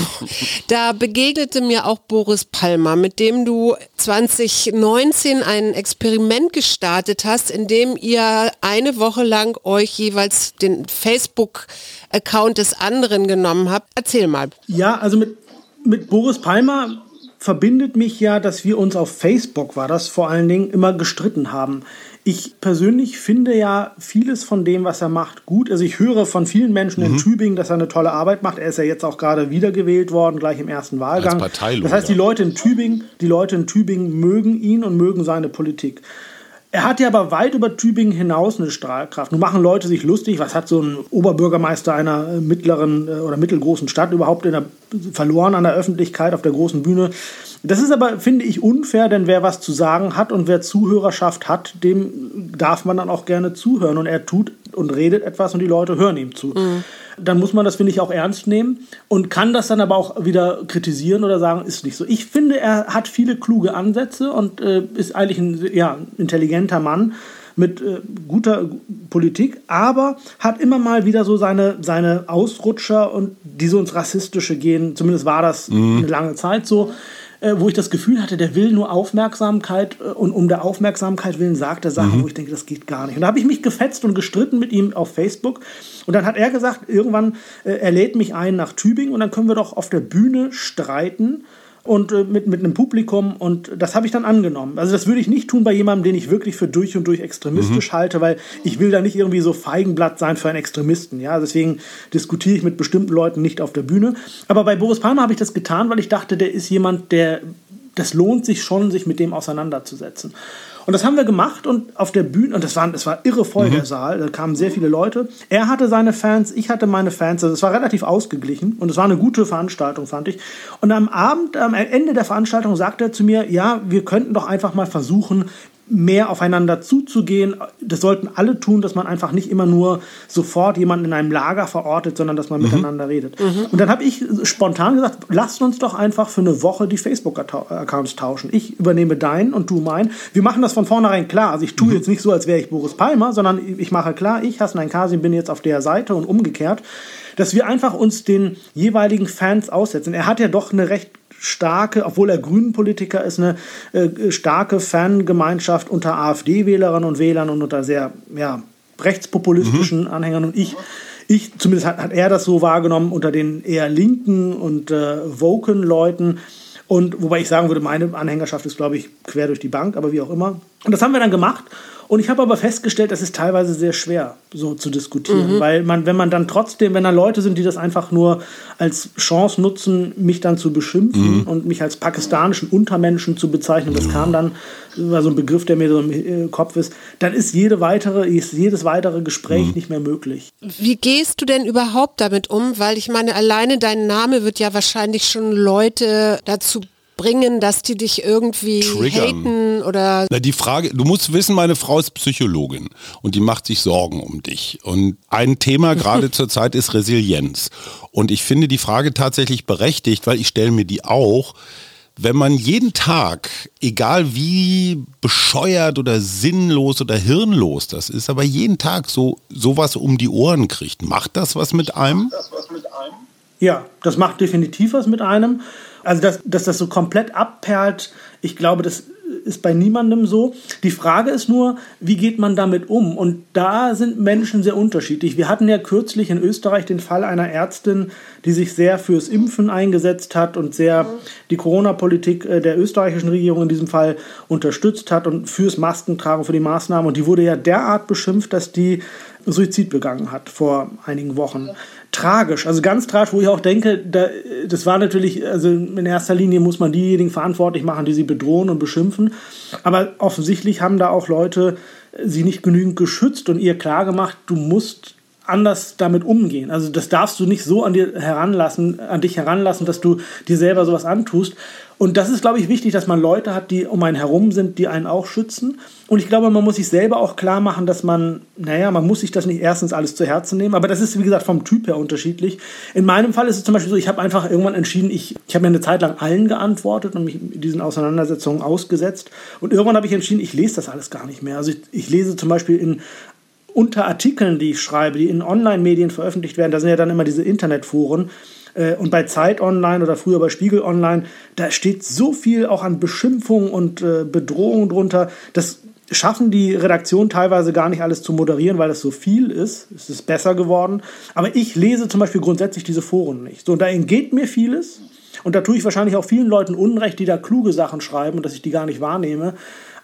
Da begegnete mir auch Boris Palmer, mit dem du 2019 ein Experiment gestartet hast, in dem ihr eine Woche lang euch jeweils den Facebook-Account des anderen genommen habt. Erzähl mal. Ja, also mit, mit Boris Palmer verbindet mich ja, dass wir uns auf Facebook, war das vor allen Dingen, immer gestritten haben. Ich persönlich finde ja vieles von dem, was er macht, gut. Also ich höre von vielen Menschen mhm. in Tübingen, dass er eine tolle Arbeit macht. Er ist ja jetzt auch gerade wiedergewählt worden, gleich im ersten Wahlgang. Das heißt, die Leute in Tübingen, die Leute in Tübingen mögen ihn und mögen seine Politik. Er hat ja aber weit über Tübingen hinaus eine Strahlkraft. Nun machen Leute sich lustig, was hat so ein Oberbürgermeister einer äh, mittleren äh, oder mittelgroßen Stadt überhaupt der, verloren an der Öffentlichkeit auf der großen Bühne. Das ist aber, finde ich, unfair, denn wer was zu sagen hat und wer Zuhörerschaft hat, dem darf man dann auch gerne zuhören. Und er tut und redet etwas und die Leute hören ihm zu. Mhm. Dann muss man das, finde ich, auch ernst nehmen und kann das dann aber auch wieder kritisieren oder sagen, ist nicht so. Ich finde, er hat viele kluge Ansätze und äh, ist eigentlich ein ja, intelligenter Mann mit äh, guter Politik, aber hat immer mal wieder so seine, seine Ausrutscher und die so ins Rassistische gehen. Zumindest war das mhm. eine lange Zeit so äh, wo ich das Gefühl hatte, der will nur Aufmerksamkeit äh, und um der Aufmerksamkeit willen sagt er Sachen, mhm. wo ich denke, das geht gar nicht. Und da habe ich mich gefetzt und gestritten mit ihm auf Facebook. Und dann hat er gesagt, irgendwann, äh, er lädt mich ein nach Tübingen und dann können wir doch auf der Bühne streiten und äh, mit, mit einem Publikum und das habe ich dann angenommen. Also das würde ich nicht tun bei jemandem, den ich wirklich für durch und durch extremistisch mhm. halte, weil ich will da nicht irgendwie so Feigenblatt sein für einen Extremisten. Ja, deswegen diskutiere ich mit bestimmten Leuten nicht auf der Bühne. Aber bei Boris Palmer habe ich das getan, weil ich dachte, der ist jemand, der das lohnt sich schon, sich mit dem auseinanderzusetzen. Und das haben wir gemacht und auf der Bühne, und das war, das war irre voll, mhm. der Saal, da kamen sehr viele Leute. Er hatte seine Fans, ich hatte meine Fans, also es war relativ ausgeglichen und es war eine gute Veranstaltung, fand ich. Und am Abend, am Ende der Veranstaltung sagte er zu mir, ja, wir könnten doch einfach mal versuchen, mehr aufeinander zuzugehen. Das sollten alle tun, dass man einfach nicht immer nur sofort jemanden in einem Lager verortet, sondern dass man mhm. miteinander redet. Mhm. Und dann habe ich spontan gesagt, lasst uns doch einfach für eine Woche die Facebook-Accounts tauschen. Ich übernehme deinen und du meinen. Wir machen das von vornherein klar. Also ich tue mhm. jetzt nicht so, als wäre ich Boris Palmer, sondern ich mache klar, ich, Hassan Kasim, bin jetzt auf der Seite und umgekehrt, dass wir einfach uns den jeweiligen Fans aussetzen. Er hat ja doch eine recht starke, obwohl er Grünen-Politiker ist, eine äh, starke Fangemeinschaft unter AfD-Wählerinnen und Wählern und unter sehr ja, rechtspopulistischen mhm. Anhängern. Und ich, ich zumindest hat, hat, er das so wahrgenommen, unter den eher linken und äh, woken Leuten. Und wobei ich sagen würde, meine Anhängerschaft ist, glaube ich, quer durch die Bank, aber wie auch immer. Und das haben wir dann gemacht. Und ich habe aber festgestellt, das ist teilweise sehr schwer, so zu diskutieren, mhm. weil man, wenn man dann trotzdem, wenn da Leute sind, die das einfach nur als Chance nutzen, mich dann zu beschimpfen mhm. und mich als pakistanischen Untermenschen zu bezeichnen, das kam dann, war so ein Begriff, der mir so im äh, Kopf ist, dann ist jede weitere, ist jedes weitere Gespräch mhm. nicht mehr möglich. Wie gehst du denn überhaupt damit um? Weil ich meine, alleine dein Name wird ja wahrscheinlich schon Leute dazu bringen, dass die dich irgendwie Triggern. haten oder. Na, die Frage, du musst wissen, meine Frau ist Psychologin und die macht sich Sorgen um dich. Und ein Thema gerade zurzeit ist Resilienz. Und ich finde die Frage tatsächlich berechtigt, weil ich stelle mir die auch. Wenn man jeden Tag, egal wie bescheuert oder sinnlos oder hirnlos das ist, aber jeden Tag so sowas um die Ohren kriegt, macht das was mit einem? Das was mit einem? Ja, das macht definitiv was mit einem. Also, dass, dass das so komplett abperlt, ich glaube, das ist bei niemandem so. Die Frage ist nur, wie geht man damit um? Und da sind Menschen sehr unterschiedlich. Wir hatten ja kürzlich in Österreich den Fall einer Ärztin, die sich sehr fürs Impfen eingesetzt hat und sehr die Corona-Politik äh, der österreichischen Regierung in diesem Fall unterstützt hat und fürs Maskentragen, für die Maßnahmen. Und die wurde ja derart beschimpft, dass die Suizid begangen hat vor einigen Wochen tragisch, also ganz tragisch, wo ich auch denke, da, das war natürlich, also in erster Linie muss man diejenigen verantwortlich machen, die sie bedrohen und beschimpfen. Aber offensichtlich haben da auch Leute sie nicht genügend geschützt und ihr klargemacht, du musst anders damit umgehen. Also das darfst du nicht so an dir heranlassen, an dich heranlassen, dass du dir selber sowas antust. Und das ist, glaube ich, wichtig, dass man Leute hat, die um einen herum sind, die einen auch schützen. Und ich glaube, man muss sich selber auch klar machen, dass man, naja, man muss sich das nicht erstens alles zu Herzen nehmen, aber das ist, wie gesagt, vom Typ her unterschiedlich. In meinem Fall ist es zum Beispiel so, ich habe einfach irgendwann entschieden, ich, ich habe mir eine Zeit lang allen geantwortet und mich diesen Auseinandersetzungen ausgesetzt. Und irgendwann habe ich entschieden, ich lese das alles gar nicht mehr. Also ich, ich lese zum Beispiel in unter Artikeln, die ich schreibe, die in Online-Medien veröffentlicht werden, da sind ja dann immer diese Internetforen, äh, und bei Zeit Online oder früher bei Spiegel Online, da steht so viel auch an Beschimpfung und äh, Bedrohung drunter. Das schaffen die Redaktion teilweise gar nicht alles zu moderieren, weil das so viel ist. Es ist besser geworden. Aber ich lese zum Beispiel grundsätzlich diese Foren nicht. So, und da entgeht mir vieles. Und da tue ich wahrscheinlich auch vielen Leuten Unrecht, die da kluge Sachen schreiben und dass ich die gar nicht wahrnehme.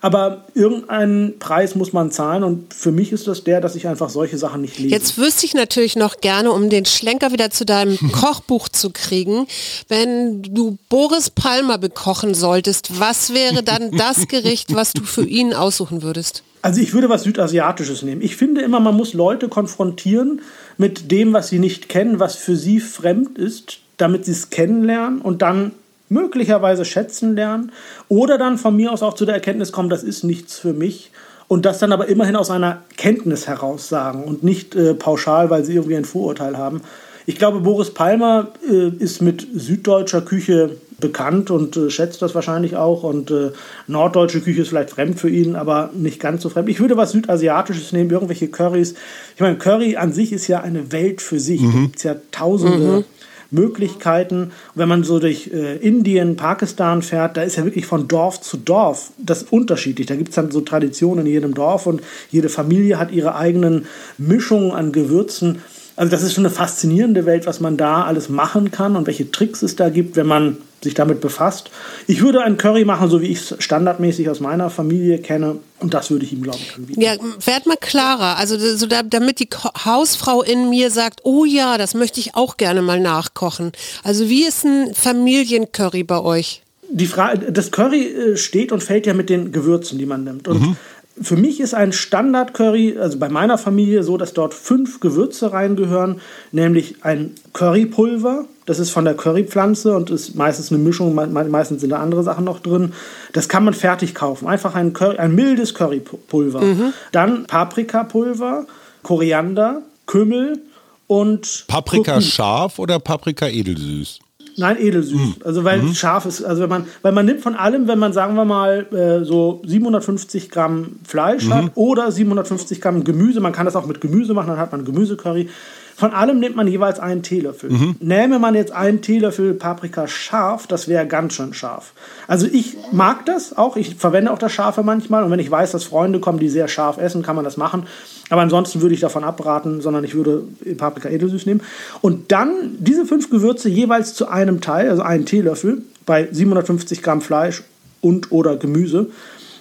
Aber irgendeinen Preis muss man zahlen und für mich ist das der, dass ich einfach solche Sachen nicht lese. Jetzt wüsste ich natürlich noch gerne, um den Schlenker wieder zu deinem Kochbuch zu kriegen, wenn du Boris Palmer bekochen solltest, was wäre dann das Gericht, was du für ihn aussuchen würdest? Also ich würde was Südasiatisches nehmen. Ich finde immer, man muss Leute konfrontieren mit dem, was sie nicht kennen, was für sie fremd ist, damit sie es kennenlernen und dann möglicherweise schätzen lernen oder dann von mir aus auch zu der Erkenntnis kommen, das ist nichts für mich und das dann aber immerhin aus einer Kenntnis heraus sagen und nicht äh, pauschal, weil sie irgendwie ein Vorurteil haben. Ich glaube, Boris Palmer äh, ist mit süddeutscher Küche bekannt und äh, schätzt das wahrscheinlich auch. Und äh, norddeutsche Küche ist vielleicht fremd für ihn, aber nicht ganz so fremd. Ich würde was Südasiatisches nehmen, irgendwelche Currys. Ich meine, Curry an sich ist ja eine Welt für sich. Mhm. Da gibt es ja tausende mhm. Möglichkeiten. Wenn man so durch äh, Indien, Pakistan fährt, da ist ja wirklich von Dorf zu Dorf das unterschiedlich. Da gibt es dann so Traditionen in jedem Dorf und jede Familie hat ihre eigenen Mischungen an Gewürzen. Also das ist schon eine faszinierende Welt, was man da alles machen kann und welche Tricks es da gibt, wenn man sich damit befasst. Ich würde einen Curry machen, so wie ich es standardmäßig aus meiner Familie kenne. Und das würde ich ihm, glaube ich, anbieten. Ja, werd mal klarer. Also so da, damit die Hausfrau in mir sagt, oh ja, das möchte ich auch gerne mal nachkochen. Also wie ist ein Familiencurry bei euch? Die Frage, das Curry äh, steht und fällt ja mit den Gewürzen, die man nimmt. Und mhm. Für mich ist ein Standard-Curry, also bei meiner Familie, so, dass dort fünf Gewürze reingehören, nämlich ein Currypulver, das ist von der Currypflanze und ist meistens eine Mischung, meistens sind da andere Sachen noch drin. Das kann man fertig kaufen. Einfach ein, Curry, ein mildes Currypulver. Mhm. Dann Paprikapulver, Koriander, Kümmel und. Paprika Kurkuma. scharf oder Paprika edelsüß? Nein, edelsüß. Mhm. Also weil mhm. scharf ist, also wenn man, weil man nimmt von allem, wenn man sagen wir mal äh, so 750 Gramm Fleisch mhm. hat oder 750 Gramm Gemüse, man kann das auch mit Gemüse machen, dann hat man Gemüsecurry. Von allem nimmt man jeweils einen Teelöffel. Mhm. Nähme man jetzt einen Teelöffel Paprika scharf, das wäre ganz schön scharf. Also ich mag das auch, ich verwende auch das Scharfe manchmal und wenn ich weiß, dass Freunde kommen, die sehr scharf essen, kann man das machen. Aber ansonsten würde ich davon abraten, sondern ich würde Paprika edelsüß nehmen. Und dann diese fünf Gewürze jeweils zu einem Teil, also einen Teelöffel, bei 750 Gramm Fleisch und oder Gemüse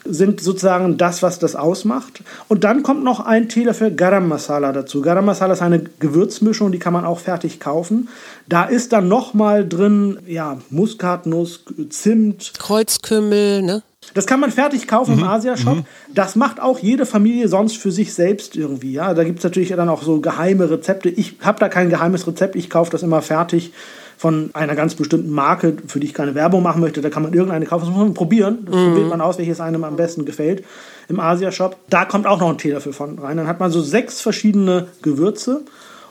sind sozusagen das, was das ausmacht. Und dann kommt noch ein Teelöffel Garam Masala dazu. Garam Masala ist eine Gewürzmischung, die kann man auch fertig kaufen. Da ist dann nochmal drin, ja, Muskatnuss, Zimt. Kreuzkümmel, ne? Das kann man fertig kaufen mhm. im Asia-Shop. Mhm. Das macht auch jede Familie sonst für sich selbst irgendwie. Ja? Da gibt es natürlich dann auch so geheime Rezepte. Ich habe da kein geheimes Rezept, ich kaufe das immer fertig von einer ganz bestimmten Marke, für die ich keine Werbung machen möchte. Da kann man irgendeine kaufen. Das muss man probieren. Das mhm. probiert man aus, welches einem am besten gefällt im Asia-Shop. Da kommt auch noch ein Teelöffel von rein. Dann hat man so sechs verschiedene Gewürze.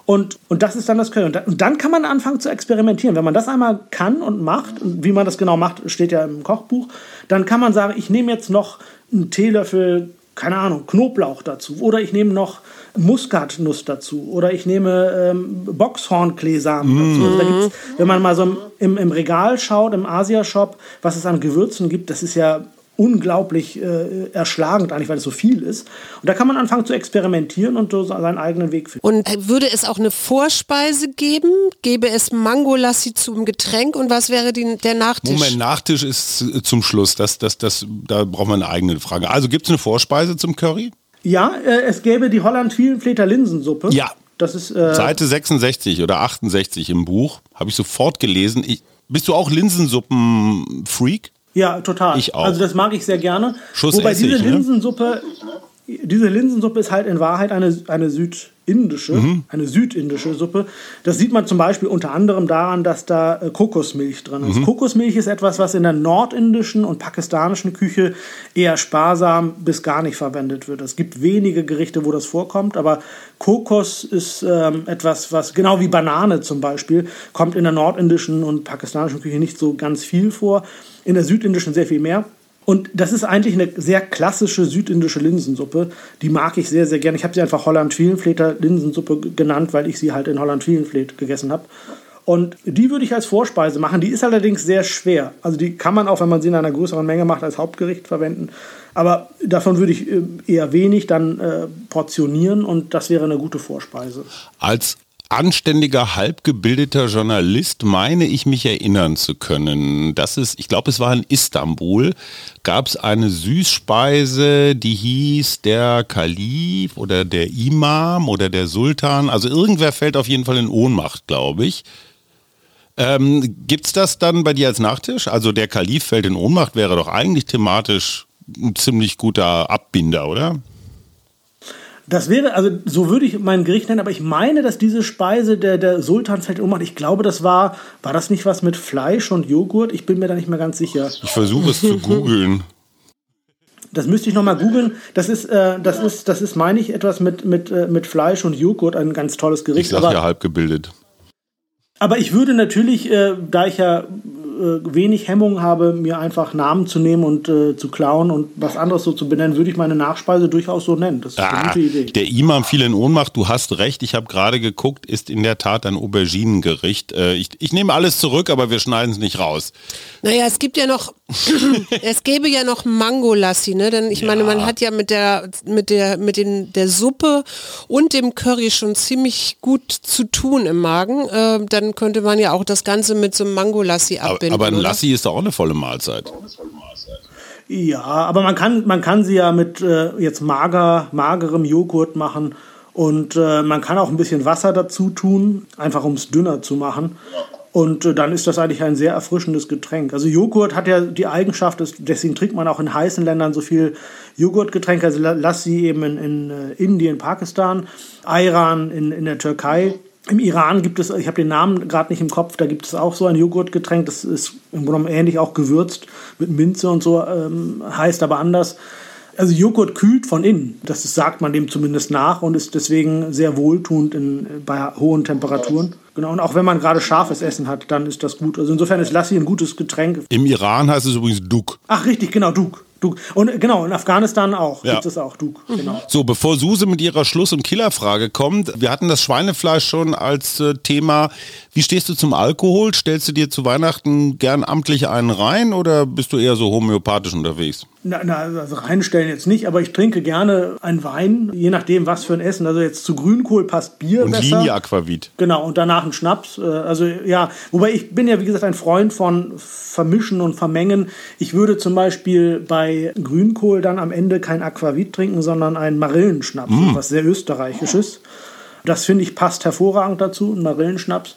Und, und das ist dann das Curry. Und, da, und dann kann man anfangen zu experimentieren. Wenn man das einmal kann und macht, und wie man das genau macht, steht ja im Kochbuch, dann kann man sagen, ich nehme jetzt noch einen Teelöffel, keine Ahnung, Knoblauch dazu. Oder ich nehme noch Muskatnuss dazu oder ich nehme ähm, Boxhornkleesamen mm. dazu. Also da wenn man mal so im, im Regal schaut, im Asia-Shop, was es an Gewürzen gibt, das ist ja unglaublich äh, erschlagend eigentlich, weil es so viel ist. Und da kann man anfangen zu experimentieren und so seinen eigenen Weg finden. Und äh, würde es auch eine Vorspeise geben? Gäbe es Mangolassi zum Getränk und was wäre die, der Nachtisch? Moment, Nachtisch ist zum Schluss. Das, das, das, da braucht man eine eigene Frage. Also gibt es eine Vorspeise zum Curry? Ja, äh, es gäbe die Holland-Vielenfleter Linsensuppe. Ja. Das ist, äh Seite 66 oder 68 im Buch. Habe ich sofort gelesen. Ich, bist du auch Linsensuppen-Freak? Ja, total. Ich auch. Also das mag ich sehr gerne. Schuss Wobei Essig, diese ne? Linsensuppe diese Linsensuppe ist halt in Wahrheit eine, eine südindische, mhm. eine südindische Suppe. Das sieht man zum Beispiel unter anderem daran, dass da äh, Kokosmilch drin ist. Mhm. Kokosmilch ist etwas, was in der nordindischen und pakistanischen Küche eher sparsam bis gar nicht verwendet wird. Es gibt wenige Gerichte, wo das vorkommt, aber Kokos ist ähm, etwas, was genau wie Banane zum Beispiel, kommt in der nordindischen und pakistanischen Küche nicht so ganz viel vor, in der südindischen sehr viel mehr. Und das ist eigentlich eine sehr klassische südindische Linsensuppe. Die mag ich sehr, sehr gerne. Ich habe sie einfach Holland-Wielenfleter Linsensuppe genannt, weil ich sie halt in Holland-Wielenflet gegessen habe. Und die würde ich als Vorspeise machen. Die ist allerdings sehr schwer. Also die kann man auch, wenn man sie in einer größeren Menge macht, als Hauptgericht verwenden. Aber davon würde ich äh, eher wenig dann äh, portionieren und das wäre eine gute Vorspeise. Als anständiger, halbgebildeter Journalist meine ich mich erinnern zu können. Das ist, ich glaube, es war in Istanbul, gab es eine Süßspeise, die hieß der Kalif oder der Imam oder der Sultan. Also irgendwer fällt auf jeden Fall in Ohnmacht, glaube ich. Ähm, Gibt es das dann bei dir als Nachtisch? Also der Kalif fällt in Ohnmacht wäre doch eigentlich thematisch ein ziemlich guter Abbinder, oder? Das wäre, also so würde ich mein Gericht nennen, aber ich meine, dass diese Speise der, der Sultan fällt um. Ich glaube, das war, war das nicht was mit Fleisch und Joghurt? Ich bin mir da nicht mehr ganz sicher. Ich versuche es zu googeln. Das müsste ich nochmal googeln. Das ist, äh, das ist, das ist, meine ich, etwas mit, mit, äh, mit Fleisch und Joghurt, ein ganz tolles Gericht. Ich sage ja halb gebildet. Aber ich würde natürlich, äh, da ich ja äh, wenig Hemmung habe, mir einfach Namen zu nehmen und äh, zu klauen und was anderes so zu benennen, würde ich meine Nachspeise durchaus so nennen. Das ist ah, eine gute Idee. Der Imam fiel in Ohnmacht, du hast recht, ich habe gerade geguckt, ist in der Tat ein Auberginengericht. Äh, ich, ich nehme alles zurück, aber wir schneiden es nicht raus. Naja, es gibt ja noch, es gäbe ja noch Mangolassi, ne? Denn ich ja. meine, man hat ja mit der, mit der, mit den, der Suppe und dem Curry schon ziemlich gut zu tun im Magen. Äh, dann könnte man ja auch das Ganze mit so einem Mangolassi abbinden. Aber, aber ein oder? Lassi ist doch auch eine volle Mahlzeit. Ja, aber man kann, man kann sie ja mit äh, jetzt mager, magerem Joghurt machen und äh, man kann auch ein bisschen Wasser dazu tun, einfach um es dünner zu machen. Und äh, dann ist das eigentlich ein sehr erfrischendes Getränk. Also Joghurt hat ja die Eigenschaft, deswegen trinkt man auch in heißen Ländern so viel Joghurtgetränke. Also lass sie eben in, in uh, Indien, Pakistan, Iran, in, in der Türkei. Im Iran gibt es, ich habe den Namen gerade nicht im Kopf, da gibt es auch so ein Joghurtgetränk, das ist im Grunde ähnlich auch gewürzt mit Minze und so, ähm, heißt aber anders. Also Joghurt kühlt von innen, das sagt man dem zumindest nach und ist deswegen sehr wohltuend in, bei hohen Temperaturen. Genau, und auch wenn man gerade scharfes Essen hat, dann ist das gut. Also insofern ist Lassi ein gutes Getränk. Im Iran heißt es übrigens Duk. Ach richtig, genau, Duk. Duk. Und genau, in Afghanistan auch ja. gibt es auch Duk. Mhm. Genau. So, bevor Suse mit ihrer Schluss- und Killerfrage kommt, wir hatten das Schweinefleisch schon als äh, Thema. Wie stehst du zum Alkohol? Stellst du dir zu Weihnachten gern amtlich einen rein oder bist du eher so homöopathisch unterwegs? Na, na, also reinstellen jetzt nicht, aber ich trinke gerne einen Wein, je nachdem, was für ein Essen. Also jetzt zu Grünkohl passt Bier und besser. Linie Aquavit. Genau, und danach ein Schnaps. Äh, also ja, wobei ich bin ja, wie gesagt, ein Freund von Vermischen und Vermengen. Ich würde zum Beispiel bei Grünkohl dann am Ende kein Aquavit trinken, sondern einen Marillenschnaps, mm. was sehr österreichisches. Das finde ich passt hervorragend dazu, ein Marillenschnaps.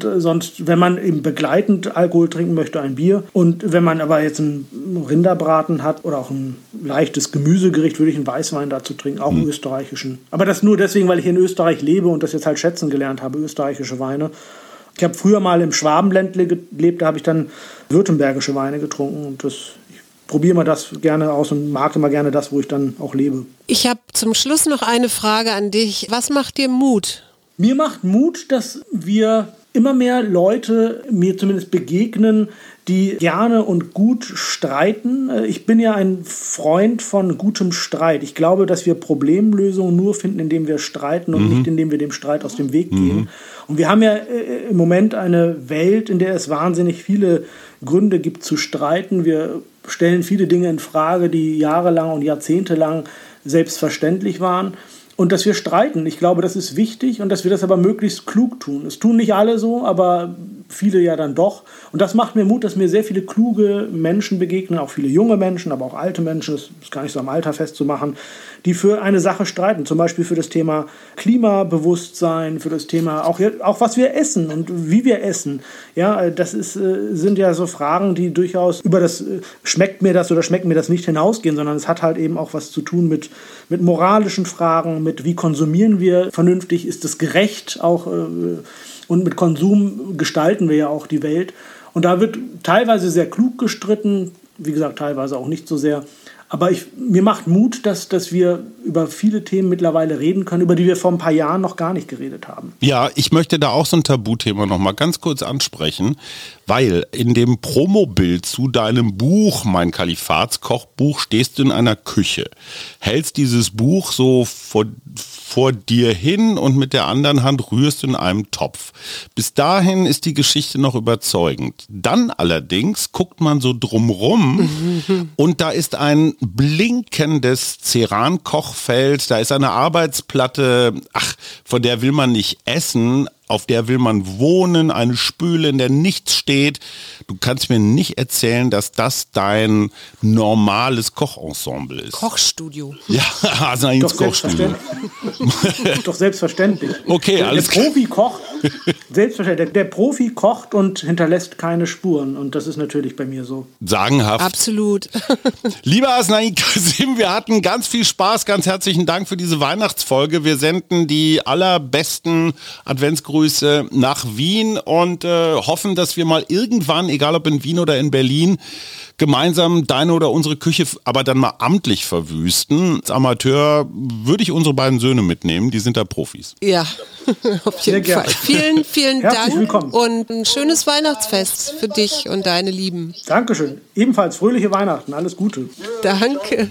Sonst, wenn man eben begleitend Alkohol trinken möchte, ein Bier. Und wenn man aber jetzt einen Rinderbraten hat oder auch ein leichtes Gemüsegericht, würde ich einen Weißwein dazu trinken, auch einen mhm. österreichischen. Aber das nur deswegen, weil ich in Österreich lebe und das jetzt halt schätzen gelernt habe, österreichische Weine. Ich habe früher mal im Schwabenländle gelebt, da habe ich dann württembergische Weine getrunken und das probiere mal das gerne aus und mag immer gerne das, wo ich dann auch lebe. Ich habe zum Schluss noch eine Frage an dich. Was macht dir Mut? Mir macht Mut, dass wir immer mehr Leute mir zumindest begegnen, die gerne und gut streiten. Ich bin ja ein Freund von gutem Streit. Ich glaube, dass wir Problemlösungen nur finden, indem wir streiten und mhm. nicht indem wir dem Streit aus dem Weg gehen. Mhm. Und wir haben ja äh, im Moment eine Welt, in der es wahnsinnig viele Gründe gibt zu streiten. Wir stellen viele Dinge in Frage, die jahrelang und jahrzehntelang selbstverständlich waren und dass wir streiten. Ich glaube, das ist wichtig und dass wir das aber möglichst klug tun. Es tun nicht alle so, aber viele ja dann doch. Und das macht mir Mut, dass mir sehr viele kluge Menschen begegnen, auch viele junge Menschen, aber auch alte Menschen, das ist gar nicht so am Alter festzumachen, die für eine Sache streiten, zum Beispiel für das Thema Klimabewusstsein, für das Thema auch, auch was wir essen und wie wir essen. Ja, das ist, äh, sind ja so Fragen, die durchaus über das äh, schmeckt mir das oder schmeckt mir das nicht hinausgehen, sondern es hat halt eben auch was zu tun mit, mit moralischen Fragen, mit wie konsumieren wir vernünftig, ist es gerecht auch äh, und mit Konsum gestalten wir ja auch die Welt. Und da wird teilweise sehr klug gestritten, wie gesagt, teilweise auch nicht so sehr. Aber ich, mir macht Mut, dass, dass wir über viele Themen mittlerweile reden können, über die wir vor ein paar Jahren noch gar nicht geredet haben. Ja, ich möchte da auch so ein Tabuthema noch mal ganz kurz ansprechen, weil in dem Promobild zu deinem Buch, mein Kalifatskochbuch, stehst du in einer Küche, hältst dieses Buch so vor, vor dir hin und mit der anderen Hand rührst du in einem Topf. Bis dahin ist die Geschichte noch überzeugend. Dann allerdings guckt man so drumrum und da ist ein blinkendes Ceran-Kochfeld, da ist eine Arbeitsplatte, ach, von der will man nicht essen, auf der will man wohnen, eine Spüle, in der nichts steht. Du kannst mir nicht erzählen, dass das dein normales Kochensemble ist. Kochstudio. Ja, also ins Doch Kochstudio. selbstverständlich. Doch selbstverständlich. Okay, der, alles der Profi kocht, selbstverständlich. Der, der Profi kocht und hinterlässt keine Spuren. Und das ist natürlich bei mir so. Sagenhaft. Absolut. Lieber Asnain Kasim, wir hatten ganz viel Spaß. Ganz herzlichen Dank für diese Weihnachtsfolge. Wir senden die allerbesten Adventsgrüße nach Wien und äh, hoffen, dass wir mal irgendwann, egal ob in Wien oder in Berlin, gemeinsam deine oder unsere Küche aber dann mal amtlich verwüsten. Als Amateur würde ich unsere beiden Söhne mitnehmen, die sind da Profis. Ja, auf jeden. Fall. Vielen, vielen Herzlich Dank willkommen. und ein schönes Weihnachtsfest für dich und deine Lieben. Dankeschön. Ebenfalls fröhliche Weihnachten. Alles Gute. Danke.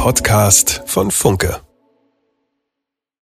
Podcast von Funke.